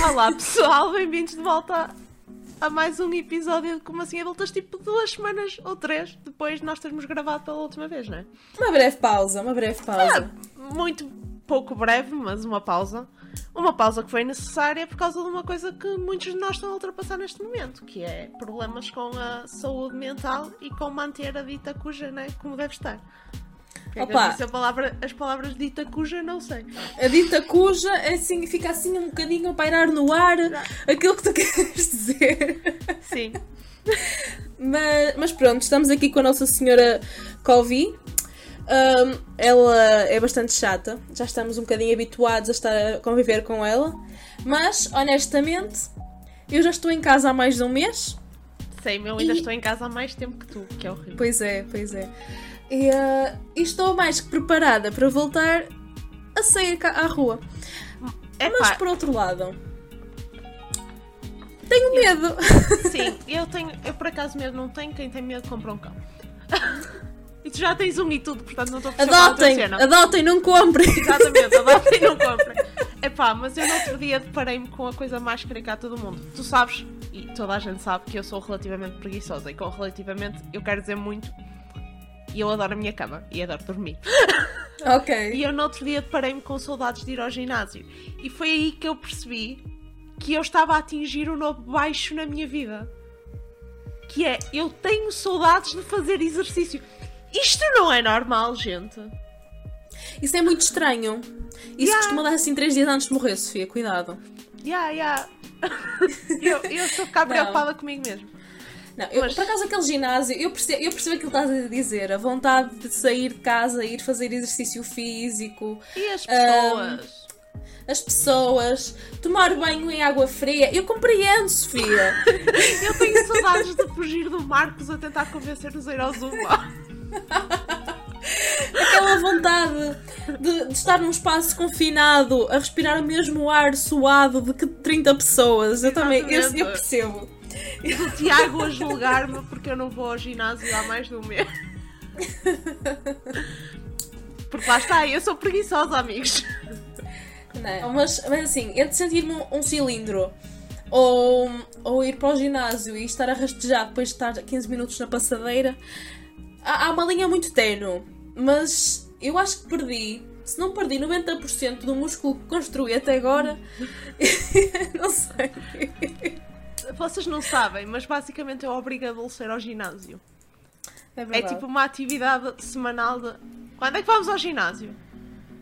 Olá pessoal, bem-vindos de volta a mais um episódio de Como Assim Adultas, tipo duas semanas ou três depois de nós termos gravado pela última vez, não é? Uma breve pausa, uma breve pausa. É, muito pouco breve, mas uma pausa. Uma pausa que foi necessária por causa de uma coisa que muitos de nós estão a ultrapassar neste momento, que é problemas com a saúde mental e com manter a dita cuja, né, como deve estar. É Opa. palavra, as palavras dita cuja não sei. A dita cuja é assim, fica assim um bocadinho a pairar no ar aquilo que tu queres dizer. Sim. mas, mas pronto, estamos aqui com a Nossa Senhora Covi. Um, ela é bastante chata, já estamos um bocadinho habituados a estar a conviver com ela, mas honestamente, eu já estou em casa há mais de um mês. Sei, meu, ainda e... estou em casa há mais tempo que tu, que é horrível. Pois é, pois é. E, uh, e estou mais que preparada para voltar a sair à rua. Epá. Mas por outro lado, tenho medo. sim, eu tenho, eu por acaso medo não tenho, quem tem medo compra um cão. E tu já tens um e tudo, portanto não estou a Adotem, adotem, não comprem. Exatamente, adotem, não comprem. Epá, mas eu no outro dia deparei-me com a coisa mais caricata do mundo. Tu sabes, e toda a gente sabe, que eu sou relativamente preguiçosa. E com relativamente, eu quero dizer muito e eu adoro a minha cama e adoro dormir. Ok. E eu no outro dia deparei-me com saudades de ir ao ginásio. E foi aí que eu percebi que eu estava a atingir o um novo baixo na minha vida. Que é, eu tenho saudades de fazer exercício. Isto não é normal, gente. Isso é muito estranho. Isso yeah. costuma dar assim 3 dias antes de morrer, Sofia. Cuidado. Ya, yeah, ya. Yeah. eu, eu estou a ficar preocupada comigo mesmo. Não, eu, Mas... por acaso aquele ginásio, eu percebo, eu percebo aquilo que estás a dizer, a vontade de sair de casa, ir fazer exercício físico. E as pessoas? Um, as pessoas, tomar banho em água fria. Eu compreendo, Sofia. eu tenho saudades de fugir do Marcos a tentar convencer-nos a ir ao Zumba. Aquela vontade de, de, estar num espaço confinado a respirar o mesmo ar suado de que 30 pessoas. Eu também, eu, eu percebo. E do Tiago a julgar-me porque eu não vou ao ginásio há mais de um mês. Porque lá está, eu sou preguiçosa, amigos. Não, mas, mas assim, entre sentir-me um, um cilindro ou, ou ir para o ginásio e estar a rastejar depois de estar 15 minutos na passadeira, há, há uma linha muito tenue. Mas eu acho que perdi se não perdi 90% do músculo que construí até agora, não sei vocês não sabem, mas basicamente eu obrigo a Dulce a ir ao ginásio. É, é tipo uma atividade semanal de. Quando é que vamos ao ginásio?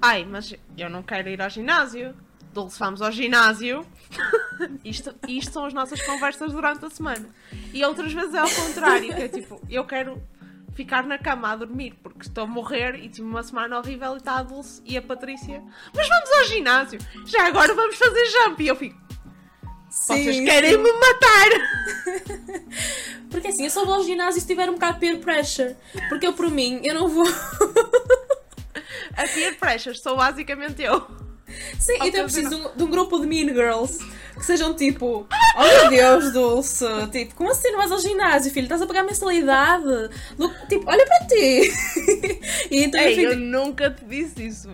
Ai, mas eu não quero ir ao ginásio. Dulce, vamos ao ginásio. isto, isto são as nossas conversas durante a semana. E outras vezes é ao contrário, que é tipo, eu quero ficar na cama a dormir porque estou a morrer e tive uma semana horrível e está a Dulce e a Patrícia. Mas vamos ao ginásio! Já agora vamos fazer jump! E eu fico, Sim, Vocês querem me matar! Porque assim, eu só vou ao ginásio se tiver um bocado de peer pressure. Porque eu, por mim, eu não vou. A peer pressure sou basicamente eu. Sim, então eu preciso de um, de um, grupo de mean girls que sejam tipo: Oh meu Deus, Dulce! Tipo, como assim não vais ao ginásio, filho? Estás a pagar mensalidade? Tipo, olha para ti! e então Ei, eu, fico... eu nunca te disse isso.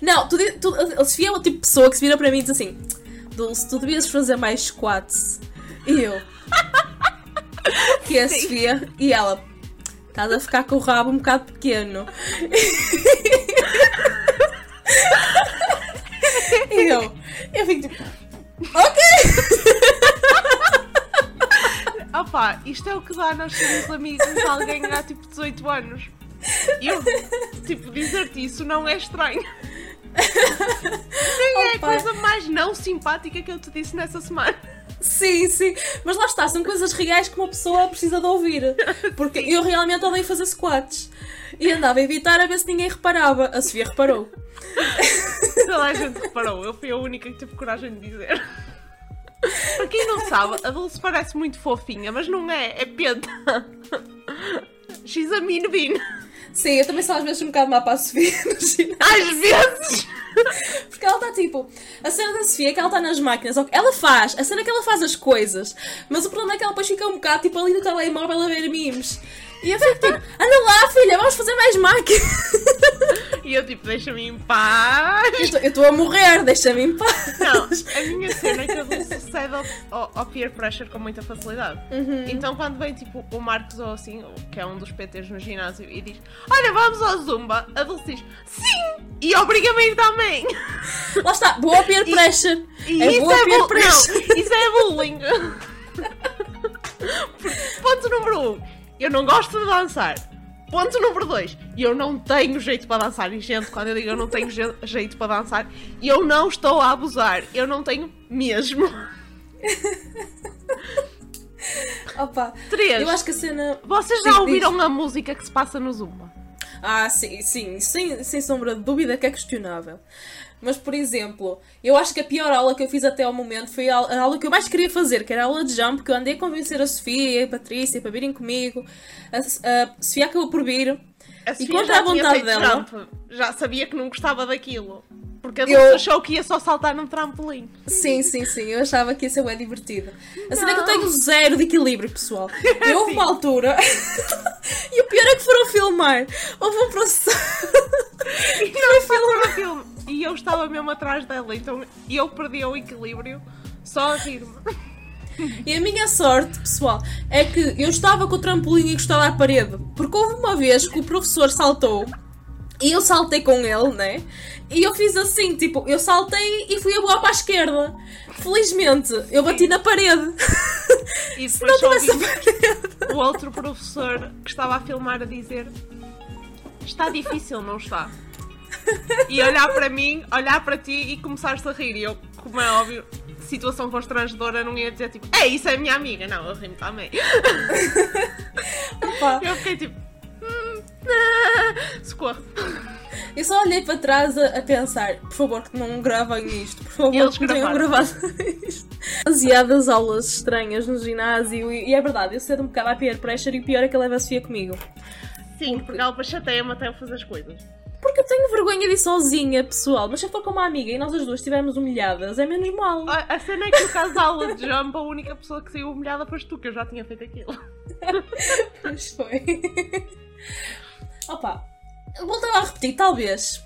Não, tu, tu, a Sofia é o tipo de pessoa que se vira para mim e diz assim Dulce, tu devias fazer mais squats. E eu. que é a Sofia. E ela. Estás a ficar com o rabo um bocado pequeno. e eu. Eu fico tipo. Ok! Opa, isto é o que dá nós sermos amigos de alguém há tipo 18 anos. Eu, tipo, dizer-te isso não é estranho. Nem é a coisa mais não simpática que eu te disse nessa semana. Sim, sim. Mas lá está, são coisas reais que uma pessoa precisa de ouvir. Porque eu realmente odeio fazer squats. E andava a evitar a ver se ninguém reparava. A Sofia reparou. Toda a gente reparou. Eu fui a única que tive coragem de dizer. Para quem não sabe, a Dulce parece muito fofinha, mas não é, é penta. She's a mean bean. Sim, eu também sou às vezes um bocado má para a Sofia no ginásio. Às vezes! Porque que ela está tipo. A cena da Sofia é que ela está nas máquinas. Ela faz, a cena é que ela faz as coisas. Mas o problema é que ela depois fica um bocado tipo ali no telemóvel a ver memes. E eu fico tipo, anda lá, filha, vamos fazer mais máquinas. E eu tipo, deixa-me em paz. Eu estou a morrer, deixa-me em paz. Não, a minha cena é que eu sucede ao, ao, peer pressure com muita facilidade. Uhum. Então quando vem tipo o Marcos ou assim, que é um dos PTs no ginásio, e diz: Olha, vamos ao Zumba, a Dulce diz: Sim! E obriga-me a ir também. Lá está, boa peer pressure. E, e é isso, boa é peer pressure. Não, isso é bullying. Ponto número 1. Um, eu não gosto de dançar. Ponto número 2. Eu não tenho jeito para dançar. E, gente, quando eu digo eu não tenho je jeito para dançar, eu não estou a abusar. Eu não tenho mesmo. Opa. 3. Eu acho que a cena. Vocês já ouviram a música que se passa no Zumba? Ah, sim, sim. Sem, sem sombra de dúvida que é questionável. Mas, por exemplo, eu acho que a pior aula que eu fiz até ao momento foi a aula que eu mais queria fazer, que era a aula de jump, que eu andei a convencer a Sofia e a Patrícia para virem comigo. A, a Sofia acabou por vir. A e contra a vontade dela. Jump. Já sabia que não gostava daquilo. Porque a eu... achou que ia só saltar num trampolim. Sim, sim, sim. Eu achava que ia ser bem divertido. A cena é que eu tenho zero de equilíbrio, pessoal. E houve uma altura. e o pior é que foram filmar. Houve um professor. e não filmar filme e eu estava mesmo atrás dela, então eu perdi o equilíbrio só a rir-me. E a minha sorte, pessoal, é que eu estava com o trampolim encostado à parede, porque houve uma vez que o professor saltou e eu saltei com ele, né? E eu fiz assim, tipo, eu saltei e fui a boa para a esquerda. Felizmente, eu bati na parede. E Se não tivesse a parede. O outro professor que estava a filmar a dizer: Está difícil, não está? e olhar para mim, olhar para ti e começar-se a rir. E eu, como é óbvio, situação constrangedora, não ia dizer tipo, é isso é minha amiga. Não, eu ri-me também. eu fiquei tipo, socorro. Eu só olhei para trás a, a, pensar, por favor, que não gravem isto, por favor, Eles que não tenham gravado isto. Demasiadas aulas estranhas no ginásio e, e, é verdade, eu cedo um bocado a peer pressure e o pior é que ela leva a Sofia comigo. Sim, porque, ela chateia-me até eu fazer as coisas. Porque eu tenho vergonha de ir sozinha, pessoal. Mas se eu for com uma amiga e nós as duas estivermos humilhadas, é menos mal. A, a cena é que no caso da aula de jump, a única pessoa que saiu humilhada foste tu, que eu já tinha feito aquilo. pois foi. Opa, voltava a repetir, talvez.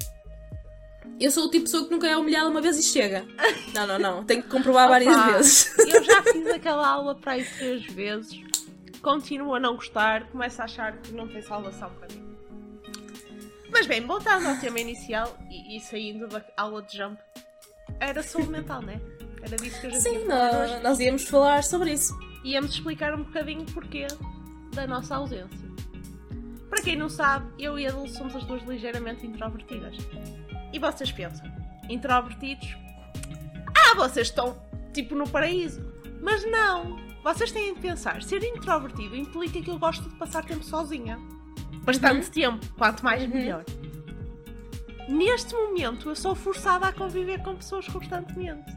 Eu sou o tipo de pessoa que nunca é humilhada uma vez e chega. Não, não, não. Tenho que comprovar Opa, várias vezes. Eu já fiz aquela aula para aí três vezes. Continuo a não gostar. Começo a achar que não tem salvação para mim. Mas bem, voltando ao tema inicial e, e, saindo da aula de jump, era saúde mental, né? Era disso que a gente Sim, nós, nós íamos falar sobre isso. Íamos explicar um bocadinho o porquê da nossa ausência. Para quem não sabe, eu e a Dulce somos as duas ligeiramente introvertidas. E vocês pensam, introvertidos? Ah, vocês estão tipo no paraíso. Mas não! Vocês têm de pensar, ser introvertido implica que eu gosto de passar tempo sozinha bastante uhum. tempo, quanto mais uhum. melhor. Neste momento eu sou forçada a conviver com pessoas constantemente.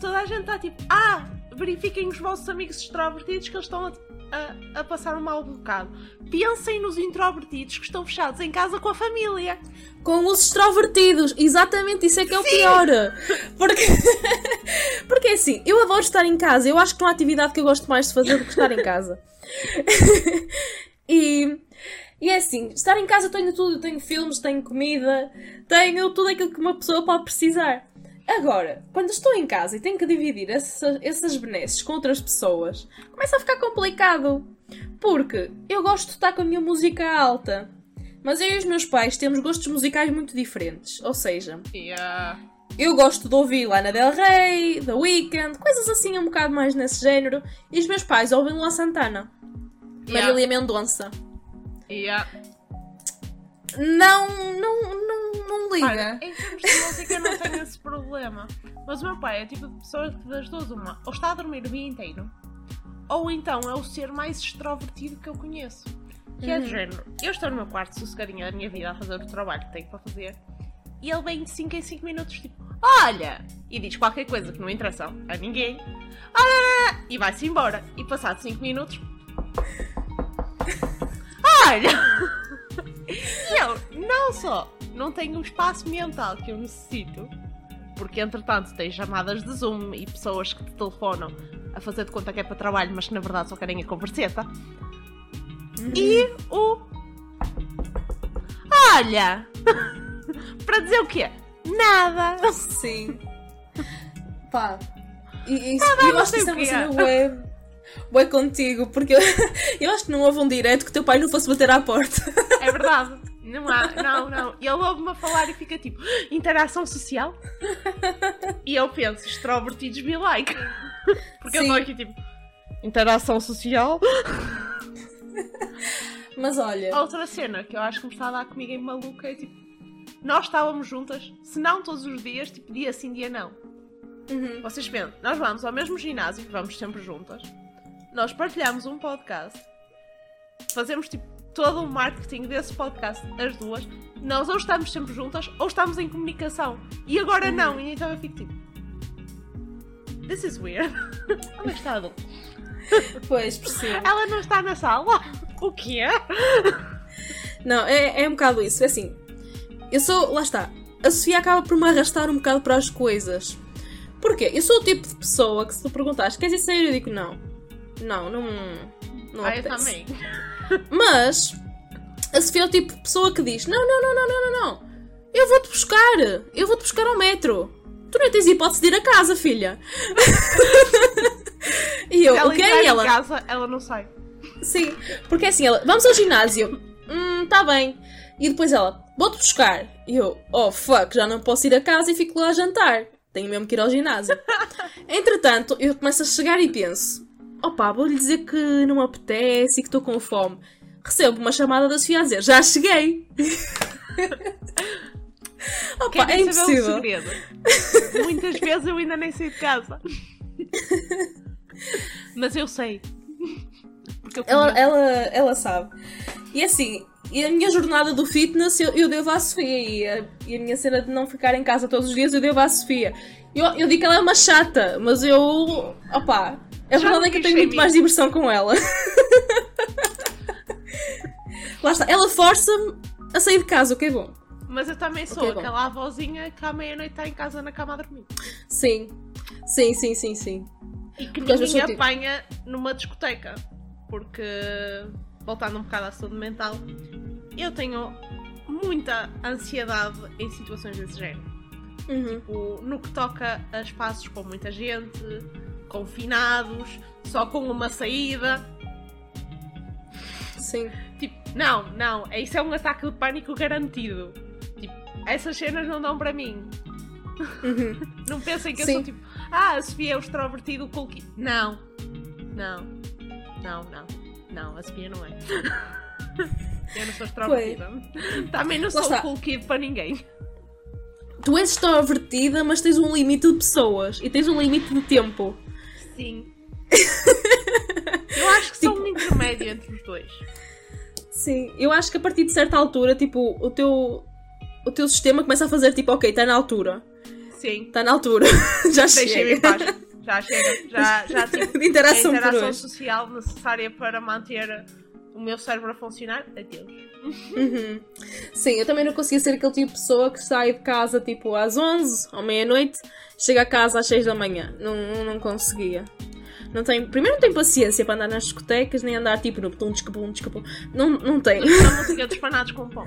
Toda a gente está tipo, ah, verifiquem os vossos amigos extrovertidos que eles estão a, a, a, passar um mau bocado. Pensem nos introvertidos que estão fechados em casa com a família. Com os extrovertidos, exatamente isso é que é o Sim. pior. Porque, porque assim, eu adoro estar em casa, eu acho que não há atividade que eu gosto mais de fazer do que estar em casa. e e é assim, estar em casa tenho tudo, tenho filmes, tenho comida, tenho tudo aquilo que uma pessoa pode precisar. Agora, quando estou em casa e tenho que dividir essas, essas benesses com outras pessoas, começa a ficar complicado. Porque eu gosto de estar com a minha música alta, mas eu e os meus pais temos gostos musicais muito diferentes. Ou seja, yeah. eu gosto de ouvir Lana Del Rey, The Weeknd, coisas assim um bocado mais nesse género, e os meus pais ouvem Lua Santana, yeah. Marília Mendonça. Yeah. Não, não, não, liga. Olha, em termos de música eu não tenho esse problema. Mas o meu pai é tipo de pessoa que das duas uma, ou está a dormir o dia inteiro, ou então é o ser mais extrovertido que eu conheço. Que uhum. é do género, eu estou no meu quarto sossegadinha da minha vida a fazer o trabalho que tenho para fazer, e ele vem de 5 em 5 minutos, tipo, olha! E diz qualquer coisa que não interessa a ninguém, olha! E vai-se embora. E passado 5 minutos, Olha! E eu, não só não tenho o espaço mental que eu necessito, Porque entretanto tens chamadas de Zoom e pessoas que te telefonam a fazer de conta que é para trabalho, mas que na verdade só querem a converseta. Uhum. E o. Olha! para dizer o quê? Nada! Sim. Pá. E, e, Nada, eu acho que isso é uma cena web. Contigo, porque eu, eu acho que não houve um direto que teu pai não fosse bater à porta. É verdade. Não há, não, não. E ele ouve-me a falar e fica tipo, interação social? E eu penso, extrovertidos be like. Porque Sim. eu estou aqui tipo, interação social? Mas olha. Outra cena que eu acho que me está a dar comigo em maluca é tipo, nós estávamos juntas, se não todos os dias, tipo dia sim, dia não. Uhum. Vocês pensam, nós vamos ao mesmo ginásio, vamos sempre juntas, nós partilhamos um podcast, fazemos tipo todo o marketing desse podcast, as duas, nós ou estamos sempre juntas ou estamos em comunicação. E agora não, e então eu fico tipo. This is weird. Onde está a Pois, percebo. Ela não está na sala? O quê? Não, é, é um bocado isso. É assim, eu sou. Lá está. A Sofia acaba por me arrastar um bocado para as coisas. Porquê? Eu sou o tipo de pessoa que se tu perguntares, queres ir sair? Eu digo não. Não, não. Não ah, eu também. Mas a Sofia é o tipo de pessoa que diz: Não, não, não, não, não, não, não. Eu vou-te buscar. Eu vou-te buscar ao metro. Tu nem tens hipótese de ir a casa, filha. e eu, ela o que é ela? casa, ela não sai. Sim, porque é assim, ela, vamos ao ginásio. Hum, tá bem. E depois ela, vou-te buscar. E eu, oh fuck, já não posso ir a casa e fico lá a jantar. Tenho mesmo que ir ao ginásio. Entretanto, eu começo a chegar e penso: opá, vou-lhe dizer que não me apetece e que estou com fome. Recebo uma chamada da Sofia a dizer, já cheguei! Opa, é impossível. segredo. Muitas vezes eu ainda nem saí de casa. Mas eu sei. Eu ela, ela, ela sabe. E assim, e a minha jornada do fitness eu, eu devo à Sofia. E a, e a minha cena de não ficar em casa todos os dias eu devo à Sofia. Eu, eu digo que ela é uma chata, mas eu. opá, a verdade é que eu tenho muito mais diversão com ela. Lá está, ela força-me a sair de casa, o que é bom. Mas eu também sou okay, aquela avózinha que à meia-noite está em casa na cama a dormir. Sim, sim, sim, sim, sim. E que porque ninguém apanha tipo... numa discoteca. Porque, voltando um bocado à saúde mental, eu tenho muita ansiedade em situações desse género. Uhum. Tipo, no que toca a espaços com muita gente, confinados, só com uma saída. Sim. Tipo, não, não, isso é um ataque de pânico garantido. Tipo, essas cenas não dão para mim. Uhum. não pensem que Sim. eu sou tipo, ah, a Sofia é o extrovertido cool kid. Não, não, não, não, não, a Sofia não é. eu não sou extrovertida. Também não sou cool kid para ninguém tu és extrovertida, mas tens um limite de pessoas e tens um limite de tempo. Sim. eu acho que tipo... sou um intermédio entre os dois. Sim, eu acho que a partir de certa altura, tipo, o teu, o teu sistema começa a fazer tipo, ok, está na altura. Sim. Está na altura. já chega. Já chega. Já, já tive interação, a interação social necessária para manter o meu cérebro a funcionar. Adeus. Uhum. Sim, eu também não conseguia ser aquele tipo de pessoa que sai de casa tipo às 11 ou meia-noite, chega a casa às 6 da manhã. Não, não conseguia. Não tenho, primeiro não tenho paciência para andar nas discotecas, nem andar tipo no tum descapum, descapum. Não, não tenho. Música dos panados com pão.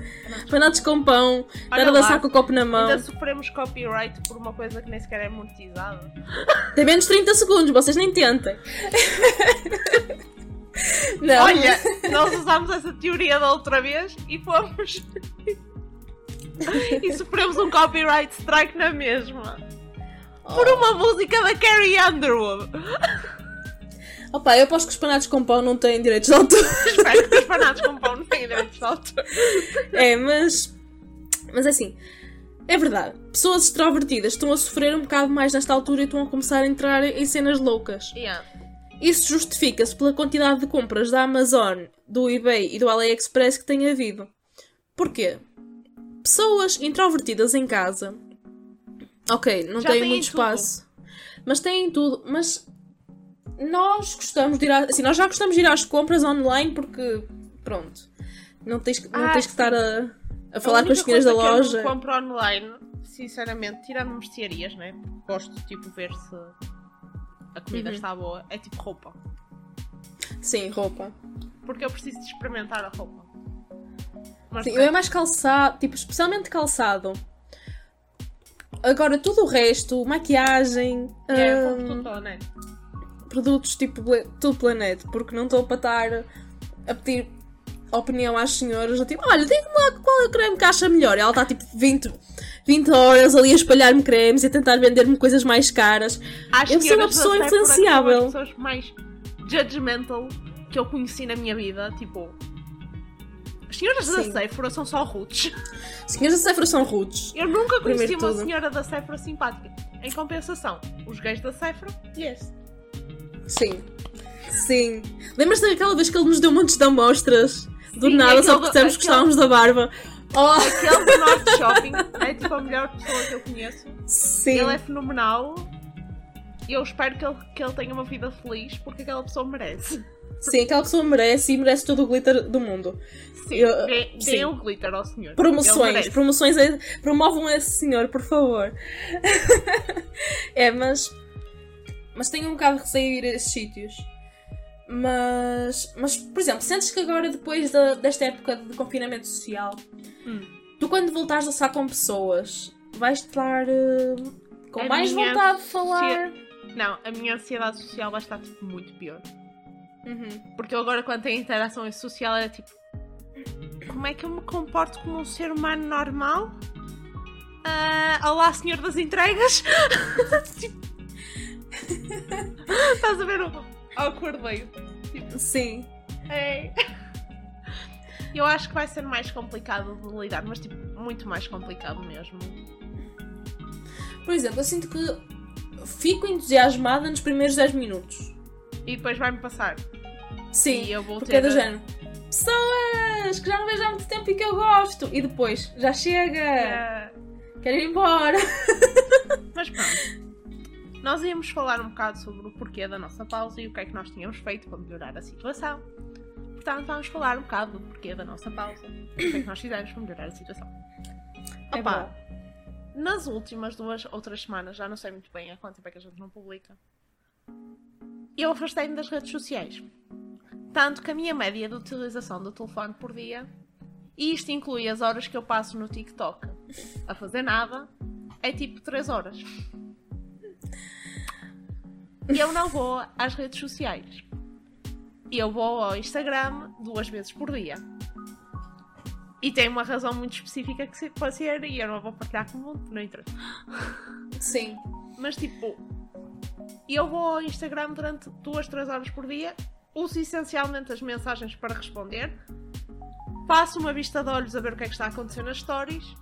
Panados com pão, estar a dançar com o copo na mão. Ainda sofremos copyright por uma coisa que nem sequer é monetizada. Tem menos 30 segundos, vocês nem tentem. Não. Olha, nós usámos essa teoria da outra vez e fomos. e sofremos um copyright strike na mesma. Oh. Por uma música da Carrie Underwood. Opa, eu aposto que os panados com pão não têm direitos de autor. Espero que os panados com pão não tenham direitos de autor. É, mas. Mas assim. É verdade, pessoas extrovertidas estão a sofrer um bocado mais nesta altura e estão a começar a entrar em cenas loucas. Yeah. Isso justifica-se pela quantidade de compras da Amazon, do eBay e do AliExpress que tem havido. Porquê? Pessoas introvertidas em casa. Ok, não têm muito espaço. Mas têm tudo. Mas nós gostamos de ir a, assim, nós já gostamos de ir às compras online porque pronto. Não tens, não ah, tens que estar a, a falar a com as senhoras da loja. Eu compro online sinceramente, tirando mercearias, né? Gosto de tipo ver se a comida uhum. está boa. É tipo roupa. Sim, roupa. Porque eu preciso de experimentar a roupa. Mas Sim, eu é mais calçado, tipo, especialmente calçado. Agora, tudo o resto, maquiagem. É, hum, tudo? Produtos tipo tudo planeta, porque não estou para estar a pedir opinião às senhoras, eu, tipo, olha, diga-me lá qual é o creme que acha melhor. E ela está tipo 20, 20 horas ali a espalhar-me cremes e a tentar vender-me coisas mais caras. Às eu sou uma pessoa influenciável. As pessoas mais judgmental que eu conheci na minha vida, tipo. As senhoras Sim. da Sephora são só roots. Senhoras da Sephora são roots. Eu nunca conheci uma tudo. senhora da Sephora simpática. Em compensação, os gays da Sephora, yes. Sim. Sim. Lembras-te daquela vez que ele nos deu montes de amostras? Do Sim, nada, só porque dissemos que gostávamos da barba. Oh. Aquele do Norte Shopping é tipo a melhor pessoa que eu conheço. Sim. Ele é fenomenal. E eu espero que ele, que ele tenha uma vida feliz porque aquela pessoa merece. Sim, aquela pessoa merece e merece todo o glitter do mundo. Sim, eu, dê, sim. o glitter ao senhor. Promoções, promoções, é, promovam esse senhor, por favor. é, mas. Mas tenho um bocado de receio de ir a esses sítios. Mas, mas, por exemplo, sentes que agora, depois de, desta época de confinamento social, hum. tu quando voltares a estar com pessoas, vais estar uh, com a mais vontade de falar? Não, a minha ansiedade social vai estar tipo, muito pior. Uhum. Porque eu agora, quando tenho interação social, é tipo: como é que eu me comporto como um ser humano normal? Uh, olá, senhor das entregas! tipo... Estás a ver o way? Tipo... Sim. É. Eu acho que vai ser mais complicado de lidar, mas tipo, muito mais complicado mesmo. Por exemplo, eu sinto que fico entusiasmada nos primeiros 10 minutos. E depois vai-me passar. Sim, e eu vou porque ter... é do género. Pessoas que já não vejo há muito tempo e que eu gosto. E depois, já chega. É... Quero ir embora. Mas pronto. Nós íamos falar um bocado sobre o porquê da nossa pausa e o que é que nós tínhamos feito para melhorar a situação. Portanto, vamos falar um bocado do porquê da nossa pausa e o que é que nós fizemos para melhorar a situação. É Opa, nas últimas duas ou três semanas, já não sei muito bem há quanto tempo é que a gente não publica, eu afastei-me das redes sociais. Tanto que a minha média de utilização do telefone por dia, e isto inclui as horas que eu passo no TikTok a fazer nada, é tipo 3 horas. E eu não vou às redes sociais. Eu vou ao Instagram duas vezes por dia. E tem uma razão muito específica que se pode ser e eu não vou partilhar com o mundo, não interessa. Sim. Mas tipo, eu vou ao Instagram durante duas, três horas por dia, uso essencialmente as mensagens para responder, passo uma vista de olhos a ver o que é que está a acontecer nas stories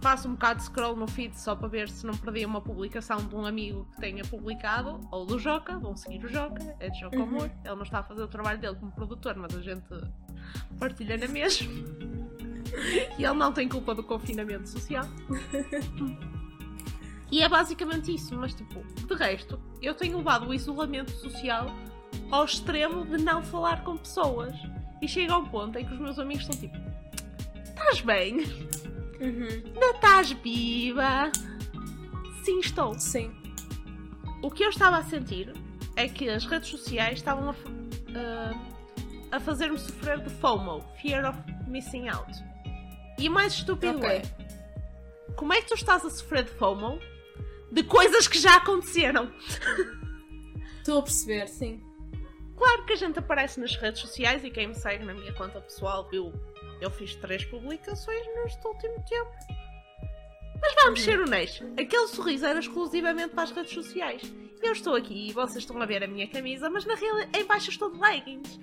faço um bocado de scroll no feed só para ver se não perdi uma publicação de um amigo que tenha publicado, ou do Joca, vão seguir o Joca, é de Joca uhum. Amor. Ele não está a fazer o trabalho dele como produtor, mas a gente partilha na mesma. e ele não tem culpa do confinamento social. e é basicamente isso, mas tipo, de resto, eu tenho levado o isolamento social ao extremo de não falar com pessoas. E chega a um ponto em que os meus amigos estão tipo: Estás bem? Uhum. Não estás viva? Sim, estou. Sim. O que eu estava a sentir é que as redes sociais estavam a, uh, a fazer-me sofrer de FOMO Fear of Missing Out. E o mais estúpido okay. é como é que tu estás a sofrer de FOMO de coisas que já aconteceram? Estou a perceber, sim. Claro que a gente aparece nas redes sociais e quem me segue na minha conta pessoal viu eu fiz três publicações neste último tempo. Mas vamos ser honestos, aquele sorriso era exclusivamente para as redes sociais. Eu estou aqui e vocês estão a ver a minha camisa, mas na realidade em baixo estou de leggings.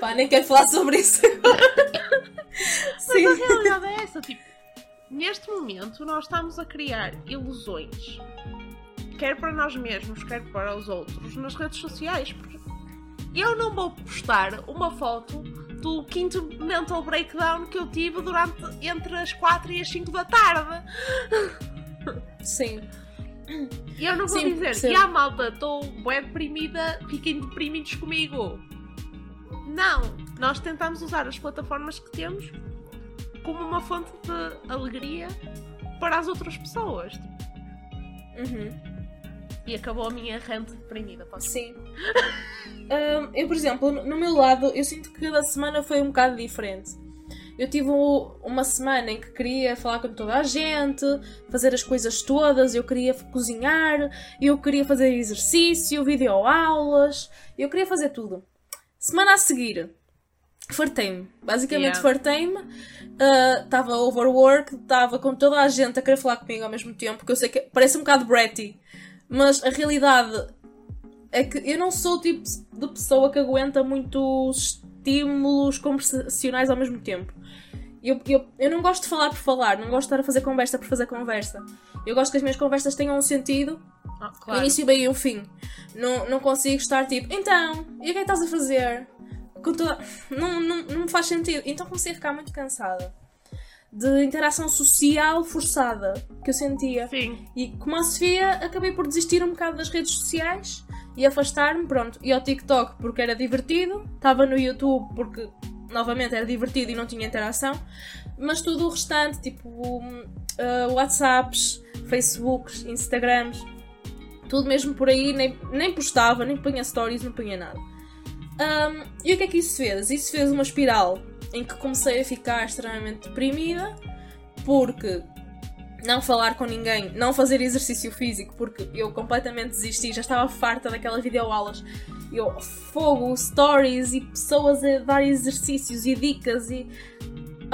Pá, nem quero falar sobre isso Sim. Mas a realidade é essa, tipo, neste momento nós estamos a criar ilusões, quer para nós mesmos, quer para os outros, nas redes sociais, porque eu não vou postar uma foto do quinto mental breakdown que eu tive durante entre as 4 e as 5 da tarde. Sim. E eu não vou sim, dizer, sim. e a malta, estou bem deprimida, fiquem deprimidos comigo. Não, nós tentamos usar as plataformas que temos como uma fonte de alegria para as outras pessoas. Uhum. E acabou a minha rente deprimida. Posso? Sim. um, eu, por exemplo, no meu lado, eu sinto que cada semana foi um bocado diferente. Eu tive uma semana em que queria falar com toda a gente, fazer as coisas todas, eu queria cozinhar, eu queria fazer exercício, videoaulas, eu queria fazer tudo. Semana a seguir, fartei-me. Basicamente yeah. fartei-me. Estava uh, overwork, estava com toda a gente a querer falar comigo ao mesmo tempo, que eu sei que parece um bocado bratty, mas a realidade é que eu não sou o tipo de pessoa que aguenta muitos estímulos conversacionais ao mesmo tempo. Eu, eu, eu não gosto de falar por falar, não gosto de estar a fazer conversa por fazer conversa. Eu gosto que as minhas conversas tenham um sentido, ah, claro. início, meio e um fim. Não, não consigo estar tipo, então, e o que é que estás a fazer? Não, não, não me faz sentido. Então comecei a ficar muito cansada de interação social forçada que eu sentia. Sim. E como a Sofia, acabei por desistir um bocado das redes sociais e afastar-me, pronto. E ao TikTok porque era divertido, estava no YouTube porque novamente era divertido e não tinha interação, mas tudo o restante, tipo uh, WhatsApps, Facebooks, Instagrams, tudo mesmo por aí, nem, nem postava, nem punha stories, não punha nada. Um, e o que é que isso fez? Isso fez uma espiral em que comecei a ficar extremamente deprimida porque não falar com ninguém, não fazer exercício físico, porque eu completamente desisti, já estava farta daquelas videoaulas. Eu, fogo, stories e pessoas a dar exercícios e dicas e.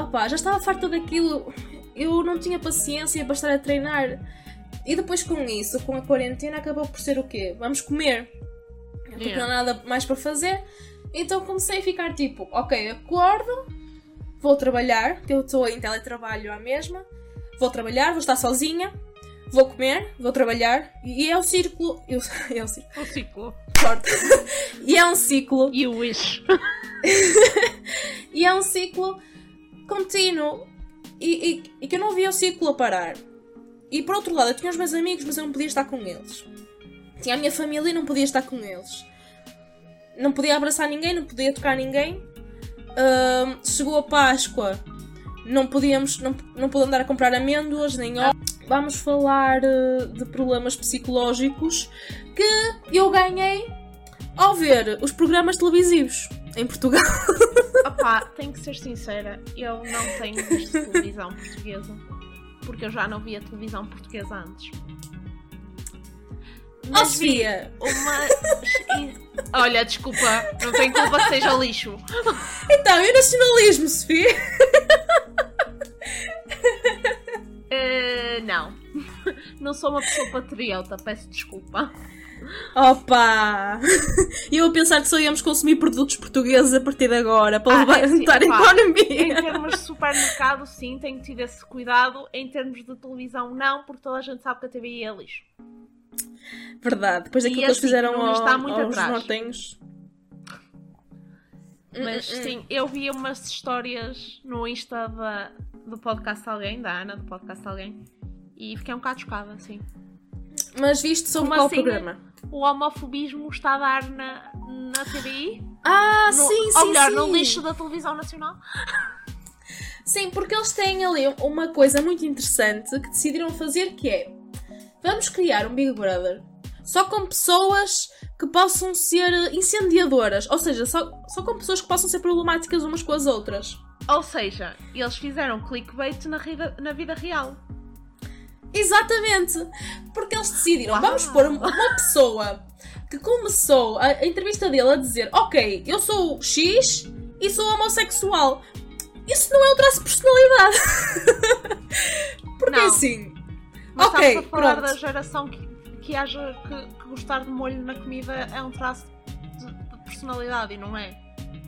Opá, já estava farta daquilo. Eu não tinha paciência para estar a treinar. E depois com isso, com a quarentena, acabou por ser o quê? Vamos comer. Porque yeah. não há nada mais para fazer. Então comecei a ficar tipo, ok, acordo, vou trabalhar, que eu estou em teletrabalho à mesma, vou trabalhar, vou estar sozinha, vou comer, vou trabalhar, e é o círculo. Eu, é o círculo. O ciclo. Corta. e é um ciclo. E o wish. e é um ciclo contínuo. E, e, e, que eu não via o ciclo a parar. E por outro lado, eu tinha os meus amigos, mas eu não podia estar com eles. Tinha a minha família e não podia estar com eles não podia abraçar ninguém, não podia tocar ninguém. Uh, chegou a Páscoa, não podíamos, não, não pude andar a comprar amêndoas nem ovos. Vamos falar uh, de problemas psicológicos que eu ganhei ao ver os programas televisivos em Portugal. Opá, tenho que ser sincera, eu não tenho visto televisão portuguesa porque eu já não via televisão portuguesa antes. Mas oh, Sofia! Uma... Olha, desculpa, não tenho culpa que seja lixo. Então, e o nacionalismo, Sofia? Uh, não. Não sou uma pessoa patriota, peço desculpa. Opa! Eu a pensar que só íamos consumir produtos portugueses a partir de agora para ah, levantar é, a economia. Em termos de supermercado, sim, tenho tido esse cuidado. Em termos de televisão, não, porque toda a gente sabe que a TVI é lixo. Verdade, depois daquilo que eles fizeram ao, está muito aos atrás. nortenhos. Mas hum, hum, sim, eu vi umas histórias no Insta da, do podcast Alguém, da Ana, do podcast Alguém, e fiquei um bocado chocada, sim. Mas viste sobre Como qual assim, programa? O homofobismo está a dar na, na TVI? Ah, no, sim, sim. Ou melhor, sim. no lixo da televisão nacional? Sim, porque eles têm ali uma coisa muito interessante que decidiram fazer que é vamos criar um Big Brother só com pessoas que possam ser incendiadoras, ou seja, só, só com pessoas que possam ser problemáticas umas com as outras. Ou seja, eles fizeram clickbait na, vida, na vida real. Exatamente! Porque eles decidiram, Uau. vamos pôr uma pessoa que começou a, a entrevista dele a dizer: Ok, eu sou X e sou homossexual. Isso não é um traço de personalidade. Porque não. assim, mas ok, estamos a falar pronto. da geração que, que acha que, que, gostar de molho na comida é um traço de, de, personalidade e não é?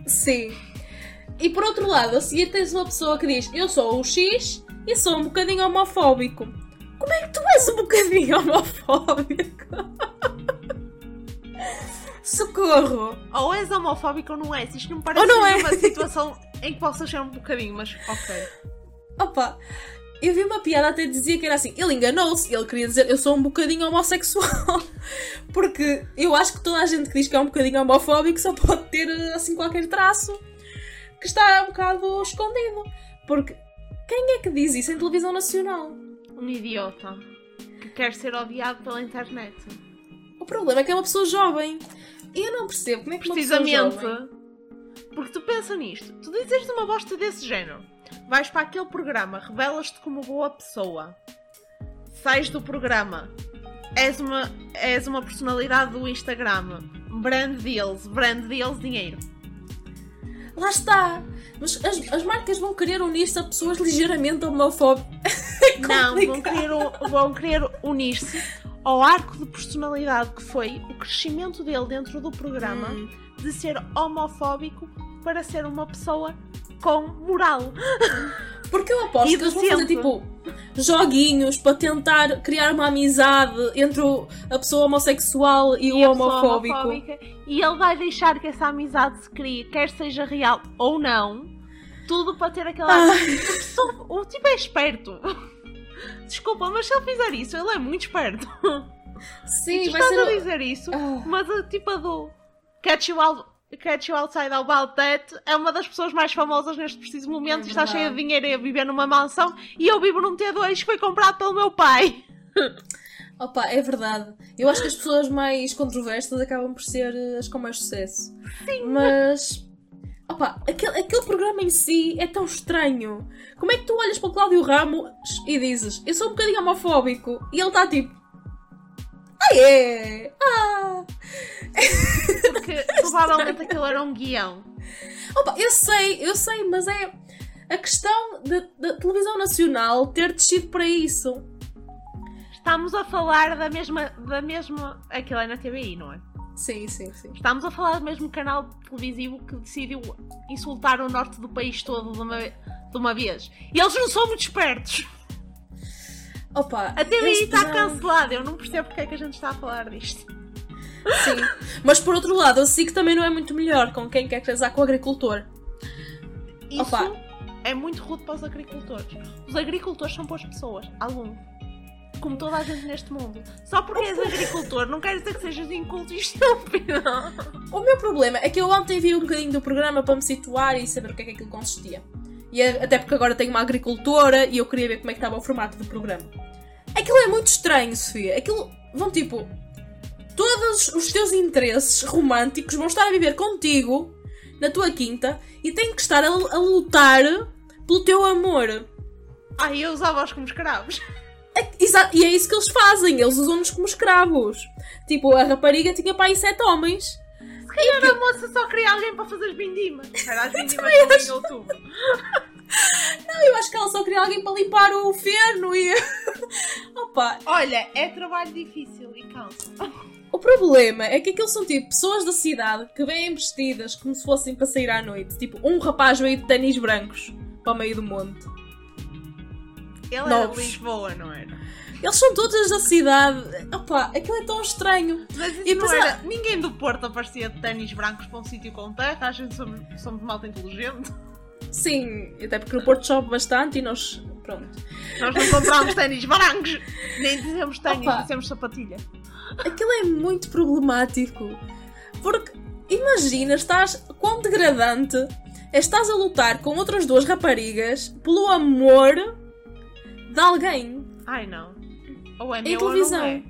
Sim. E por outro lado, a seguir tens uma pessoa que diz eu sou o X e sou um bocadinho homofóbico. Como é que tu és um bocadinho homofóbico? Socorro! Ou és homofóbico ou não és. Isto não me parece não é. uma situação em que possas ser um bocadinho, mas ok. Opa! Eu vi uma piada até dizia que era assim, ele enganou-se, ele queria dizer eu sou um bocadinho homossexual. Porque eu acho que toda a gente que diz que é um bocadinho homofóbico só pode ter assim qualquer traço que está um bocado escondido. Porque Quem é que diz isso em televisão nacional? Um idiota que quer ser odiado pela internet. O problema é que é uma pessoa jovem. E eu não percebo como é que uma pessoa jovem... Porque tu pensa nisto. Tu dizes uma bosta desse género. Vais para aquele programa, revelas-te como boa pessoa. Sais do programa. És uma, és uma personalidade do Instagram. Brand deals, brand deals, dinheiro. Lá está! Mas as, as marcas vão querer unir-se a pessoas ligeiramente homofóbicas. É não, vão querer, vão querer unir-se ao arco de personalidade que foi o crescimento dele dentro do programa hum. de ser homofóbico para ser uma pessoa com moral. Porque eu aposto que eles vão fazer tipo joguinhos para tentar criar uma amizade entre a pessoa homossexual e, e o homofóbico. E ele vai deixar que essa amizade se crie, quer seja real ou não, tudo para ter aquela. Ah. O tipo é esperto. Desculpa, mas se ele fizer isso, ele é muito esperto. Sim, vai ser... a dizer isso, ah. mas tipo a do Catch You Out Catch You Outside About That é uma das pessoas mais famosas neste preciso momento é e está cheia de dinheiro a viver numa mansão e eu vivo num T2 que foi comprado pelo meu pai. Opa, é verdade. Eu acho que as pessoas mais controversas acabam por ser eh, as com mais sucesso. Sim. Mas. Opa, aquele, aquele programa em si é tão estranho. Como é que tu olhas para o Cláudio Ramos e dizes eu sou um bocadinho homofóbico e ele está tipo. Ah, é! Ah! Porque provavelmente aquilo era um guião. Opa, eu sei, eu sei, mas é a questão da televisão nacional ter descido para isso. Estamos a falar da mesma. da mesma. Aquilo é na TVI, não é? Sim, sim, sim. Estamos a falar do mesmo canal televisivo que decidiu insultar o norte do país todo de uma, de uma vez. E eles não são muito espertos. Opa, a TVI está cancelada, eu não percebo porque é que a gente está a falar disto. Sim. Mas por outro lado, a SIC também não é muito melhor com quem quer casar com o agricultor. Isso Opa. é muito rude para os agricultores. Os agricultores são boas pessoas, algum. Como toda a gente neste mundo. Só porque és agricultor não quer dizer que sejas inculto e estúpido. O meu problema é que eu ontem vi um bocadinho do programa para me situar e saber o que é que aquilo consistia. E é, até porque agora tenho uma agricultora e eu queria ver como é que estava o formato do programa. Aquilo é muito estranho, Sofia. Aquilo vão tipo todos os teus interesses românticos vão estar a viver contigo na tua quinta e têm que estar a, a lutar pelo teu amor. Ah, eu usava-os como escravos. É, e é isso que eles fazem, eles usam-nos como escravos. Tipo, a rapariga tinha para aí sete homens. Se calhar a moça só queria alguém para fazer as vindimas. Era as vindimas em outubro. Não, eu acho que ela só queria alguém para limpar o ferno e. Opa! Olha, é trabalho difícil e cansa. O problema é que aqueles são tipo pessoas da cidade que vêm vestidas como se fossem para sair à noite. Tipo, um rapaz veio de ténis brancos para o meio do monte. Ele Novos. era de Lisboa, não era? Eles são todos da cidade. Opa, aquilo é tão estranho. Mas isso e não era... Ninguém do Porto aparecia de ténis brancos para um sítio com terra. A gente somos, somos malta inteligente. Sim, até porque no Porto chove bastante e nós. Pronto. Nós não compramos ténis brancos. Nem dizemos ténis, dizemos sapatilha. Aquilo é muito problemático. Porque imagina, estás quão degradante é estás a lutar com outras duas raparigas pelo amor de alguém. Ai não. Ou é meu em televisão. Ou não é.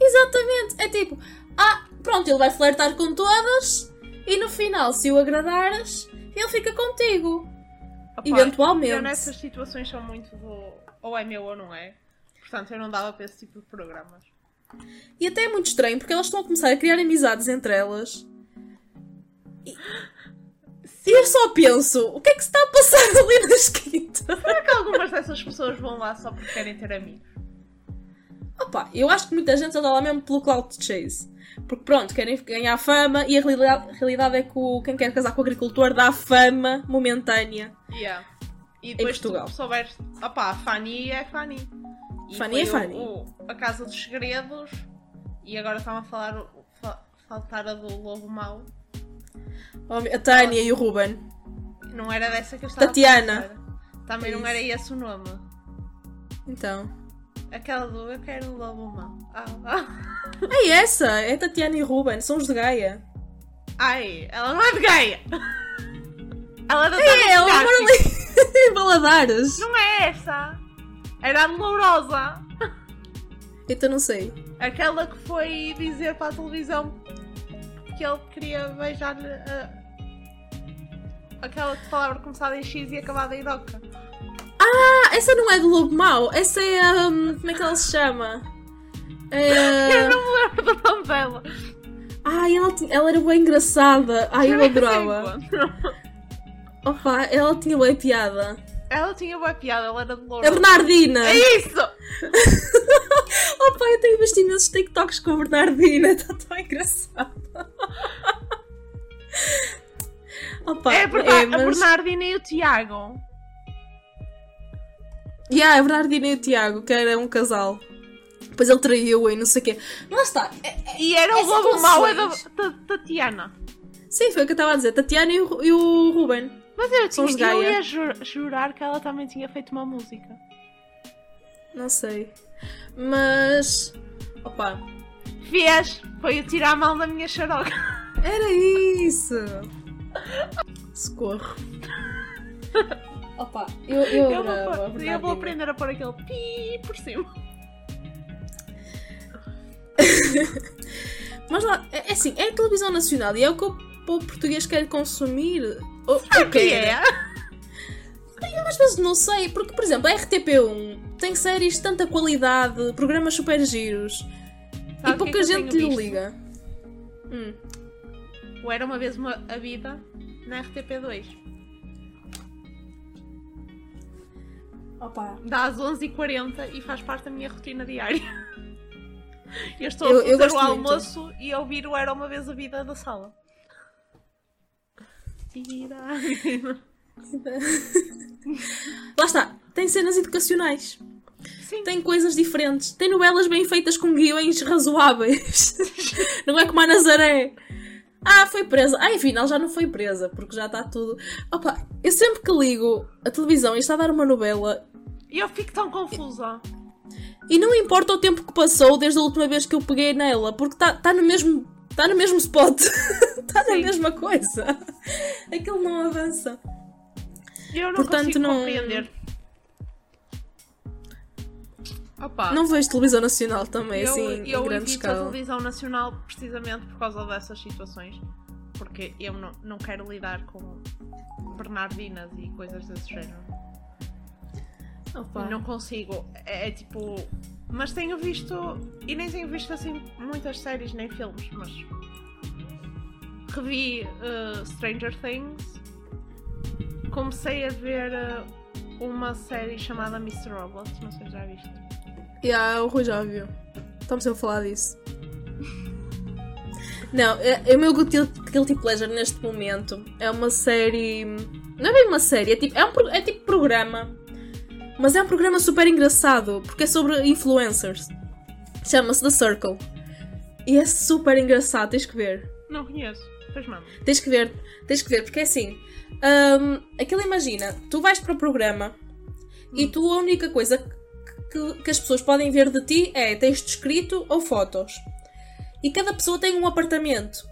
Exatamente. É tipo, ah, pronto, ele vai flertar com todas e no final, se o agradares, ele fica contigo. Opa, Eventualmente. Eu nessas situações são muito ou é meu ou não é. Portanto, eu não dava para esse tipo de programas. E até é muito estranho porque elas estão a começar a criar amizades entre elas. E, e eu só penso, o que é que se está a passar ali na esquina? Será que algumas dessas pessoas vão lá só porque querem ter amigos? Opa, eu acho que muita gente anda lá mesmo pelo cloud chase. Porque pronto, querem ganhar fama e a realidade, a realidade é que o, quem quer casar com o agricultor dá fama momentânea. Yeah. E depois em Portugal. tu souberes, opá, a Fanny é Fanny. E Fanny é Fanny. O, a Casa dos Segredos e agora estão a falar fa, faltar a do Lobo Mau. A Tânia e o Ruben. Não era dessa que eu estava Tatiana. Também não era esse o nome. Então. Aquela do Eu quero o Lobo Mau. Ah, ah. É essa! É Tatiana e Ruben, são os de Gaia. Ai, ela não é de Gaia! Ela é da É, ela mora ali. em Baladares. Não é essa. Era a Lourosa. Então não sei. Aquela que foi dizer para a televisão que ele queria beijar-lhe a... aquela que falava começada em X e acabada em Doca. Ah, essa não é do Lobo Mau. Essa é a. Um, como é que ela se chama? É... Eu não me lembro do nome dela. Ai, ela, ela era bem engraçada. Ai, eu adorava. Opa, ela tinha boa piada. Ela tinha boa piada, ela era de louro. A Bernardina! É isso! Opa, eu tenho visto imensos TikToks com a Bernardina, está tão engraçado. Opa, é verdade, é, mas... a Bernardina e o Tiago. Yeah, a Bernardina e o Tiago, que era um casal. Depois ele traiu e não sei o quê. Lá está. É, é, e era o lobo mau é da, da, Tatiana. Sim, foi o que eu estava a dizer. Tatiana e o, e o Ruben. Mas eu, tinha, eu ia jurar que ela também tinha feito uma música. Não sei. Mas. Opa. Fez! Foi o tirar a mão da minha xaroca. Era isso! Socorro. Opa, eu, eu, eu, vou, eu vou aprender a pôr aquele pi por cima. Mas lá, é, é assim, é a televisão nacional e é o que o povo português quer consumir. O, o que é? Eu às vezes não sei, porque, por exemplo, a RTP1 tem séries de tanta qualidade, programas super giros Sabe e pouca que gente lhe liga. Hum. Ou era uma vez uma, a vida na RTP2. Opa. Dá às 11h40 e faz parte da minha rotina diária. Eu estou eu, a fazer o almoço muito. e a ouvir o Era uma vez a vida da sala. Lá está, tem cenas educacionais. Sim. Tem coisas diferentes. Tem novelas bem feitas com guiões razoáveis. não é como a Nazaré. Ah, foi presa. Ah, enfim, ela já não foi presa, porque já está tudo. Opa, eu sempre que ligo a televisão e está a dar uma novela. E eu fico tão confusa. E não importa o tempo que passou desde a última vez que eu peguei nela, porque está tá no mesmo. Está no mesmo spot. Está na mesma coisa. Aquilo não avança. Eu não Portanto, consigo não... compreender. Opa. Não vejo televisão nacional também, eu, assim, eu em grande escala. Eu a televisão nacional precisamente por causa dessas situações. Porque eu não, não quero lidar com Bernardinas e coisas desse género. Opa. Não consigo. É, é, tipo. Mas tenho visto. E nem tenho visto assim muitas séries nem filmes, mas. Revi uh, Stranger Things. Comecei a ver uh, uma série chamada Mr. Robot. Não sei se já viste. Yeah, o Rui já viu. Estamos a falar disso. Não, é, é o meu guilty pleasure neste momento é uma série. Não é bem uma série, é tipo, é um, é tipo programa mas é um programa super engraçado, porque é sobre influencers. Chama-se The Circle. E é super engraçado, tens que ver. Não conheço, pois mano. Tens que ver, tens que ver, porque é assim. Um, aquilo imagina, tu vais para o programa hum. e tu a única coisa que, que as pessoas podem ver de ti é texto escrito ou fotos. E cada pessoa tem um apartamento.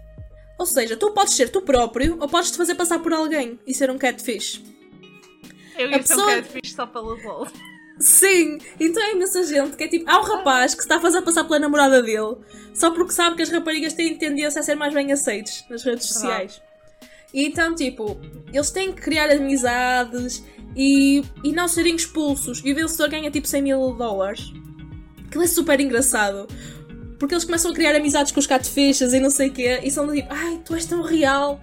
Ou seja, tu podes ser tu próprio ou podes te fazer passar por alguém e ser um catfish. Eu ia pessoa... um catfish só pelo rol. Sim, então é imensa gente que é tipo, há um rapaz que se está a fazer passar pela namorada dele só porque sabe que as raparigas têm tendência a ser mais bem aceites nas redes sociais. E então, tipo, eles têm que criar amizades e, e não serem expulsos. E o vencedor ganha tipo 100 mil dólares. Aquilo é super engraçado. Porque eles começam a criar amizades com os catfishes e não sei o quê. E são tipo, ai, tu és tão real.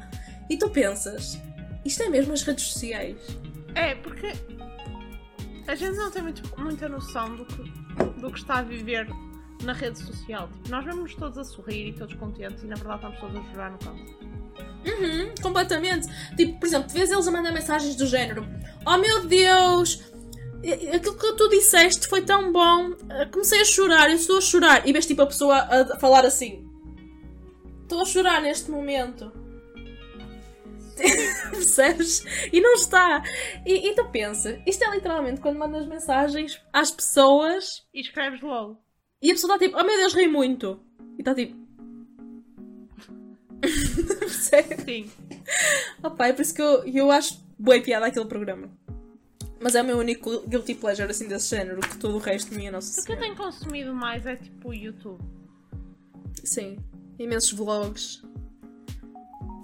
E tu pensas, isto é mesmo as redes sociais? É, porque a gente não tem muito, muita noção do que, do que está a viver na rede social. Tipo, nós vemos todos a sorrir e todos contentes e na verdade estamos todos a chorar no canto. Uhum, completamente. Tipo, por exemplo, tu vês eles a mandar mensagens do género: Oh meu Deus, aquilo que tu disseste foi tão bom, comecei a chorar, eu estou a chorar. E vês tipo a pessoa a falar assim: Estou a chorar neste momento. Percebes? E não está. E, e tu pensa, isto é literalmente quando mandas mensagens às pessoas e escreves logo. E a pessoa está tipo, oh meu Deus, ri muito. E está tipo. Percebes? Sim. Opa, é por isso que eu, eu acho boa piada aquele programa. Mas é o meu único guilty pleasure assim desse género, que todo o resto minha nossa O que eu tenho consumido mais é tipo o YouTube. Sim. Imensos vlogs.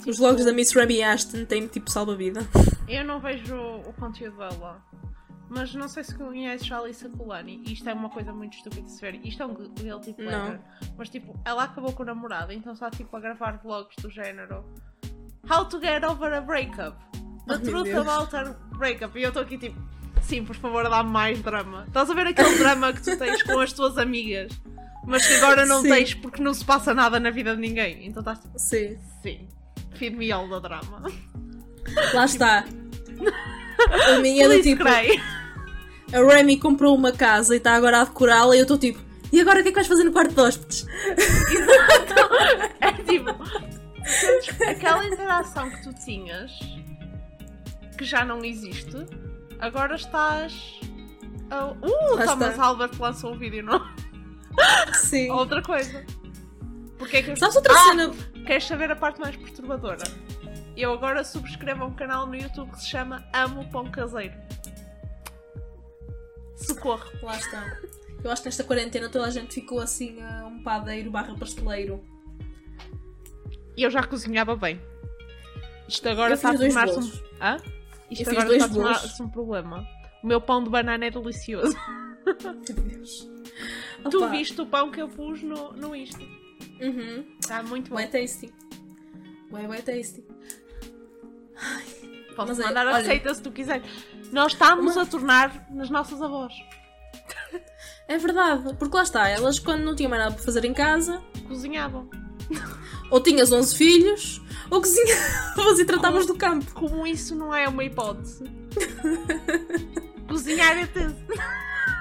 Os vlogs da Miss Ruby Ashton têm tipo salva-vida. Eu não vejo o conteúdo dela. Mas não sei se conheces a Alissa Colani. Isto é uma coisa muito estúpida de se ver. Isto é um guilty pleasure. Não. Mas tipo, ela acabou com o namorado, então está tipo a gravar vlogs do género How to get over a breakup. The oh, truth about a breakup. E eu estou aqui tipo, sim, por favor, dá mais drama. Estás a ver aquele drama que tu tens com as tuas amigas, mas que agora não sim. tens porque não se passa nada na vida de ninguém. Então estás tipo, sim. Sim. Feed me all the drama. Lá está. A minha é do tipo. A Remy comprou uma casa e está agora a decorá-la e eu estou tipo, e agora o que é que vais fazer no quarto de hóspedes? Exato. É tipo, aquela interação que tu tinhas que já não existe, agora estás. Uh, uh Thomas Albert lançou um vídeo, não? Sim. Outra coisa. Porque é que. Sabes outra ah, cena? Queres saber a parte mais perturbadora? Eu agora subscrevo um canal no YouTube que se chama Amo Pão Caseiro. Socorro. Lá está. Eu acho que nesta quarentena toda a gente ficou assim a um padeiro barra pasteleiro. Eu já cozinhava bem. Isto agora está a tornar-se um... Hã? Isto eu agora está a tornar-se um problema. O meu pão de banana é delicioso. Meu Deus. Tu Opa. viste o pão que eu pus no, no isto? Uhum. Está muito bom. Way tasty. Way, way tasty. Posso Mas mandar é, a receita se tu quiseres. Nós estamos uma... a tornar nas nossas avós. É verdade, porque lá está, elas quando não tinham mais nada para fazer em casa, cozinhavam. Ou tinhas 11 filhos, ou cozinhavas e tratavas do campo. Como isso não é uma hipótese? Cozinhar é tudo.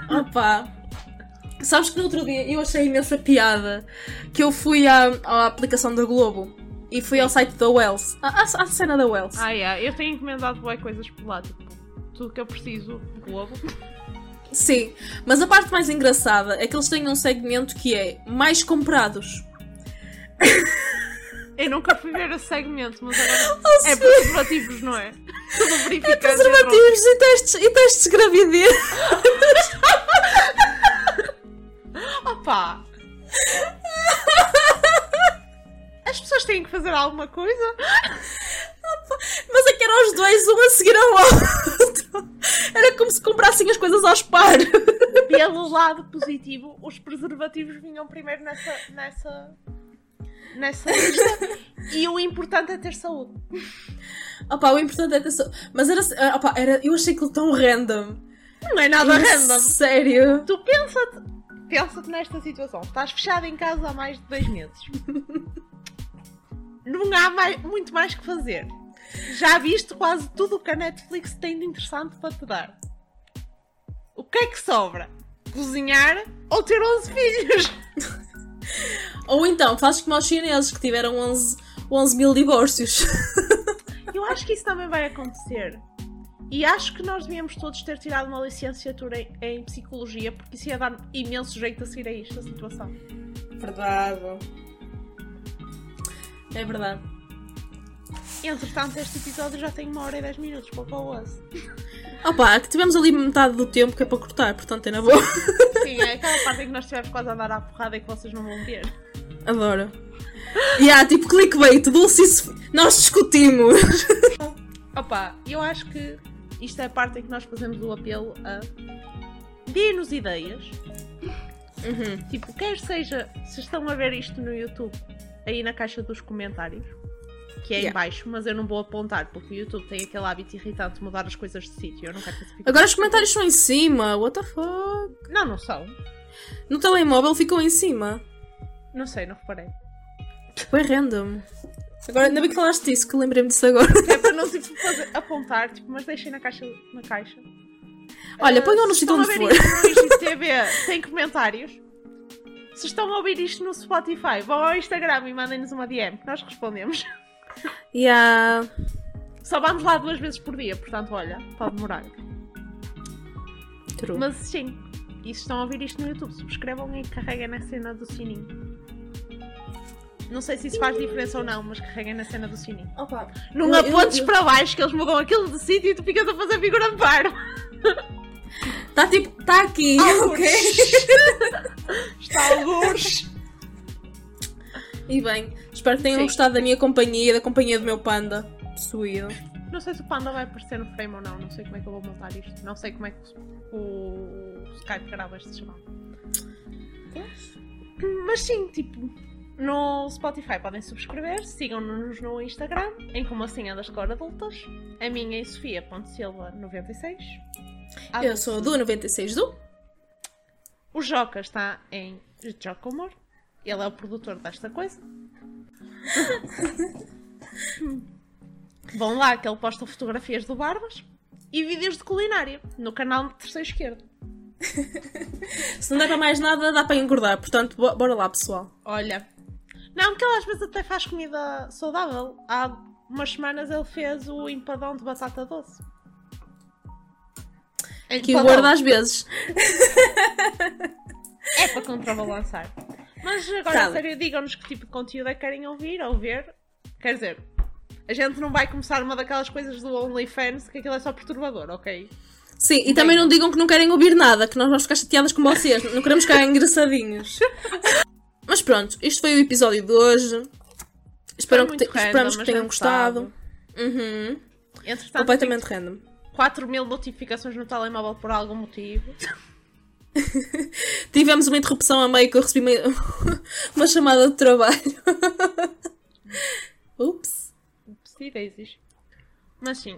Opa! Sabes que no outro dia eu achei imensa piada que eu fui à, à aplicação da Globo e fui ao site da Wells. À, à, cena da Wells. Ah, yeah. eu tenho encomendado boas coisas por lá, tipo, tudo que eu preciso, Globo. Sim, mas a parte mais engraçada é que eles têm um segmento que é mais comprados. Eu nunca fui ver esse segmento, mas agora oh, é preservativos, não é? É preservativos e testes, e testes de gravidez. Opa! As pessoas têm que fazer alguma coisa. Mas é que eram os dois, um a seguir ao outro. Era como se comprassem as coisas aos par. Pelo lado positivo, os preservativos vinham primeiro nessa, nessa, nessa lista. e o importante é ter saúde. Opa, o importante é ter saúde. Mas era, opa, era eu achei aquilo tão random. Não é nada random. Sério. Tu pensa-te pensa-te nesta situação. Estás fechado em casa há mais de dois meses. Não há mais, muito mais que fazer. Já viste quase tudo o que a Netflix tem de interessante para te dar. O que é que sobra? Cozinhar ou ter 11 filhos? ou então, fazes como os chineses que tiveram 11, 11 mil divórcios. Eu acho que isso também vai acontecer. E acho que nós devíamos todos ter tirado uma licenciatura em, em psicologia, porque isso ia dar imenso jeito a seguir a isto, a situação. Verdade. É verdade. Entretanto, este episódio já tem uma hora e dez minutos para o Paulas. Opa, que tivemos ali metade do tempo que é para cortar, portanto é na boa. Sim, é aquela parte em que nós estivemos quase a andar à porrada e que vocês não vão ver. Adoro. E yeah, tipo clickbait, Dulce Nós discutimos. Opa, eu acho que isto é a parte em que nós fazemos o apelo a dê-nos ideias. Uhum. Tipo, quer seja, se estão a ver isto no YouTube, aí na caixa dos comentários, que é yeah. em baixo, mas eu não vou apontar, porque o YouTube tem aquele hábito irritante de mudar as coisas de sítio. Eu não quero que Agora os comentários são em cima, what the fuck? Não, não são. No telemóvel ficou em cima. Não sei, não reparei. Foi random. Agora, ainda bem que falaste disso, que lembrei-me disso agora. É para não tipo, fazer, apontar, tipo, mas deixem na caixa. Na caixa. Olha, uh, ponham no sítio onde for. Se TV tem comentários. Se estão a ouvir isto no Spotify, vão ao Instagram e mandem-nos uma DM, que nós respondemos. Yeah. Só vamos lá duas vezes por dia, portanto, olha, pode demorar. True. Mas sim, e se estão a ouvir isto no YouTube, subscrevam e carreguem na cena do sininho. Não sei se isso faz diferença ou não, mas carreguem na cena do sininho. Opa, Não eu- apontes eu- eu- para baixo que eles mudam aquilo de sítio e tu ficas a fazer figura de paro. Tá tipo, tá aqui, ok? Está. E bem, espero que tenham Sim. gostado da minha companhia, da companhia do meu panda possuído. Não sei se o panda vai aparecer no frame ou não. Não sei como é que eu vou montar isto. Não sei como é que o Skype grava este chamado. Mas sim, tipo, no Spotify podem subscrever, sigam-nos no Instagram, em como assim das cor adultas. A minha é sofia.silva96. A Eu sou do 96 do. O Joca está em Jocomor. Ele é o produtor desta coisa. Vão lá que ele posta fotografias do Barbas e vídeos de culinária no canal de terceiro esquerdo. Se não der para mais nada, dá para engordar. Portanto, bo- bora lá, pessoal. Olha. Não, que ele às vezes até faz comida saudável. Há umas semanas ele fez o empadão de batata doce. Que o Empadão. gordo às vezes. É para contrabalançar. Mas agora, a sério, digam-nos que tipo de conteúdo é que querem ouvir ou ver. Quer dizer, a gente não vai começar uma daquelas coisas do OnlyFans que aquilo é só perturbador, ok? Sim, e também não digam que não querem ouvir nada, que nós vamos ficar chateadas com vocês. Não queremos ficar engraçadinhos. Mas pronto, isto foi o episódio de hoje. Espero que te- random, esperamos que tenham gostado. Uhum. Completamente random. tive 4 mil notificações no telemóvel por algum motivo. Tivemos uma interrupção a meio que eu recebi uma, uma chamada de trabalho. Ups. Upsi daisies. Mas sim,